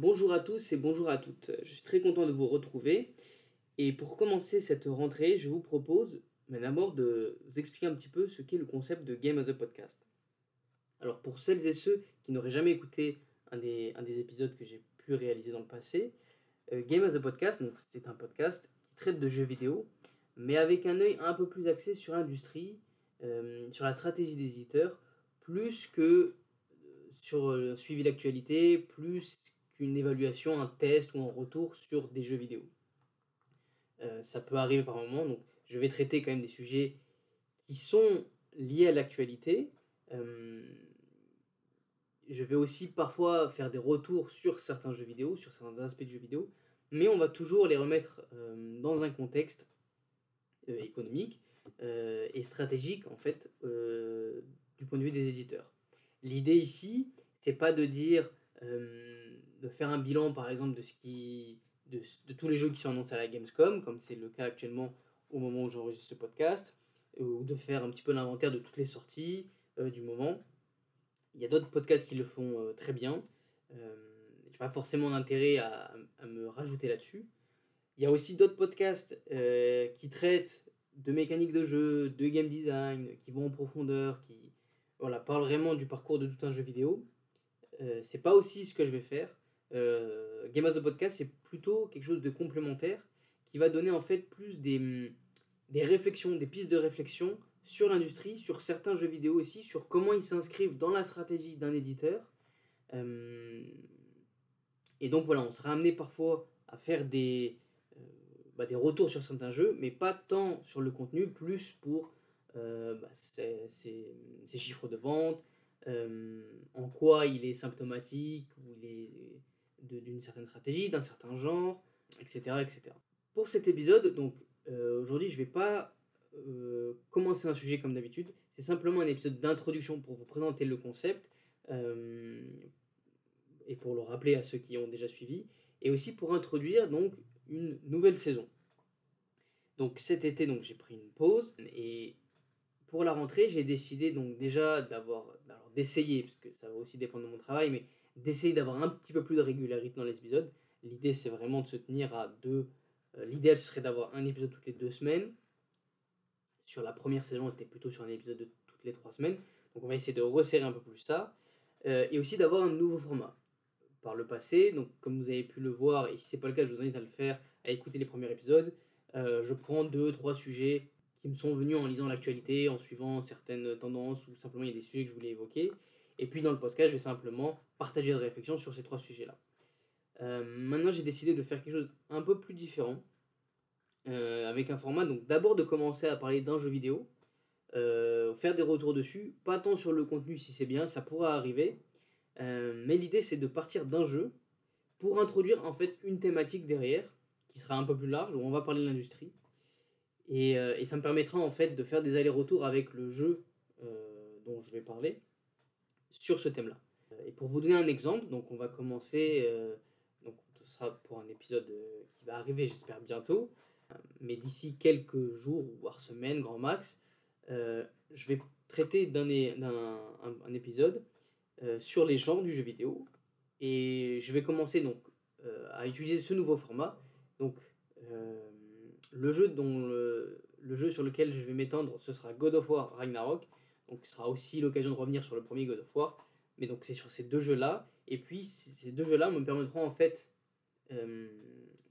Bonjour à tous et bonjour à toutes. Je suis très content de vous retrouver. Et pour commencer cette rentrée, je vous propose mais d'abord de vous expliquer un petit peu ce qu'est le concept de Game as a Podcast. Alors pour celles et ceux qui n'auraient jamais écouté un des, épisodes que j'ai pu réaliser dans le passé, euh, Game as a Podcast, c'est un podcast qui traite de jeux vidéo, mais avec un œil un peu plus axé sur l'industrie, euh, sur la stratégie des éditeurs, plus que euh, sur le suivi d'actualité, plus qu'une évaluation, un test ou un retour sur des jeux vidéo. ça peut arriver par moment, donc je vais traiter quand même des sujets qui sont liés à l'actualité. Euh, je vais aussi parfois faire des retours sur certains jeux vidéo, sur certains aspects de jeux vidéo, mais on va toujours les remettre euh, dans un contexte euh, économique et stratégique en fait du point de vue des éditeurs. L'idée ici, c'est pas de dire de faire un bilan par exemple de ce qui de, tous les jeux qui sont annoncés à la Gamescom, comme c'est le cas actuellement au moment où j'enregistre ce podcast, euh, ou de faire un petit peu l'inventaire de toutes les sorties euh, du moment. Il y a d'autres podcasts qui le font euh, très bien. je n'ai pas forcément d'intérêt à, à, me rajouter là-dessus. Il y a aussi d'autres podcasts qui traitent de mécanique de jeu, de game design, qui vont en profondeur, qui voilà, parlent vraiment du parcours de tout un jeu vidéo. Euh, c'est pas aussi ce que je vais faire. Game as a Podcast, c'est plutôt quelque chose de complémentaire qui va donner en fait plus des, mm, des réflexions, des pistes de réflexion sur l'industrie, sur certains jeux vidéo aussi, sur comment ils s'inscrivent dans la stratégie d'un éditeur. Euh, et donc voilà, on sera amené parfois à faire des, euh, bah, des retours sur certains jeux, mais pas tant sur le contenu, plus pour euh, bah, ses, chiffres de vente, en quoi il est symptomatique, ou il est d'une certaine stratégie, d'un certain genre, etc. etc. Pour cet épisode, donc euh, aujourd'hui je ne vais pas euh, commencer un sujet comme d'habitude, c'est simplement un épisode d'introduction pour vous présenter le concept euh, et pour le rappeler à ceux qui ont déjà suivi, et aussi pour introduire donc une nouvelle saison. Donc cet été donc j'ai pris une pause et pour la rentrée j'ai décidé donc déjà d'avoir d'essayer parce que ça va aussi dépendre de mon travail mais d'essayer d'avoir un petit peu plus de régularité dans les épisodes. L'idée c'est vraiment de se tenir à deux euh, l'idéal, ce serait d'avoir un épisode toutes les deux semaines. Sur la première saison, on était plutôt sur un épisode de toutes les trois semaines. Donc on va essayer de resserrer un peu plus ça. Euh, et aussi d'avoir un nouveau format. Par le passé, donc comme vous avez pu le voir, et si ce n'est pas le cas, je vous invite à le faire, à écouter les premiers épisodes. Euh, je prends deux, trois sujets qui me sont venus en lisant l'actualité, en suivant certaines tendances, ou simplement il y a des sujets que je voulais évoquer. Et puis dans le podcast, je vais simplement partager des réflexions sur ces trois sujets-là. Euh, maintenant, j'ai décidé de faire quelque chose un peu plus différent. Euh, avec un format, donc d'abord de commencer à parler d'un jeu vidéo, euh, faire des retours dessus, pas tant sur le contenu si c'est bien, ça pourra arriver, mais l'idée c'est de partir d'un jeu pour introduire en fait une thématique derrière qui sera un peu plus large où on va parler de l'industrie et, et, ça me permettra en fait de faire des allers-retours avec le jeu dont je vais parler sur ce thème-là. Et pour vous donner un exemple, donc on va commencer sera pour un épisode euh, qui va arriver, j'espère, bientôt. Mais d'ici quelques jours, voire semaines, grand max, euh, je vais traiter d'un un, épisode euh, sur les genres du jeu vidéo. Et je vais commencer donc à utiliser ce nouveau format. Donc, le jeu, dont le, jeu sur lequel je vais m'étendre, ce sera God of War Ragnarok. Donc, ce sera aussi l'occasion de revenir sur le premier God of War. Mais donc, c'est sur ces deux jeux-là. Et puis, ces deux jeux-là me permettront en fait euh,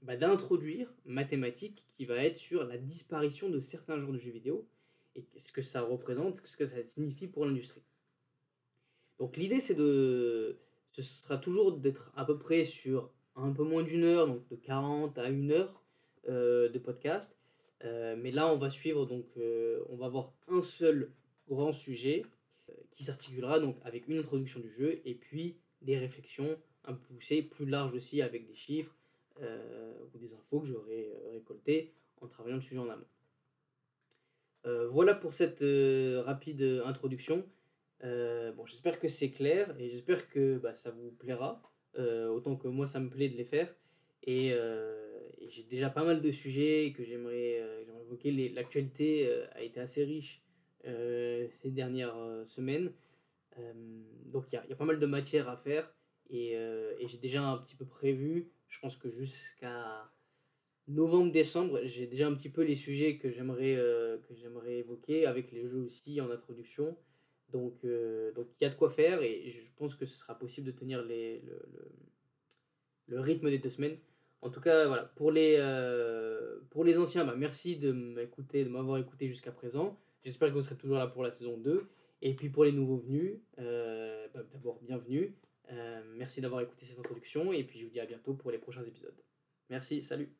bah, d'introduire ma thématique qui va être sur la disparition de certains genres de jeux vidéo et ce que ça représente, ce que ça signifie pour l'industrie. Donc l'idée c'est de... Ce sera toujours d'être à peu près sur un peu moins d'une heure, donc de 40 à une heure euh, de podcast. Euh, mais là on va suivre, donc on va avoir un seul grand sujet qui s'articulera donc avec une introduction du jeu et puis des réflexions un peu poussé, plus large aussi avec des chiffres euh, ou des infos que j'aurais euh, récoltées en travaillant le sujet en amont. Euh, voilà pour cette rapide introduction. bon, j'espère que c'est clair et j'espère que bah, ça vous plaira, autant que moi ça me plaît de les faire. Et j'ai déjà pas mal de sujets que j'aimerais évoquer. L'actualité a été assez riche ces dernières semaines. donc il y, a pas mal de matière à faire. Et, euh, j'ai déjà un petit peu prévu, je pense que jusqu'à novembre-décembre, j'ai déjà un petit peu les sujets que j'aimerais euh, que j'aimerais évoquer, avec les jeux aussi en introduction. Donc euh, donc il y a de quoi faire et je pense que ce sera possible de tenir le, rythme des deux semaines. En tout cas, voilà, pour les, euh, pour les anciens, bah, merci de m'écouter, de m'avoir écouté jusqu'à présent. J'espère que vous serez toujours là pour la saison 2. Et puis pour les nouveaux venus, euh, bah, d'abord bienvenue. Euh, merci d'avoir écouté cette introduction et puis je vous dis à bientôt pour les prochains épisodes. Merci, salut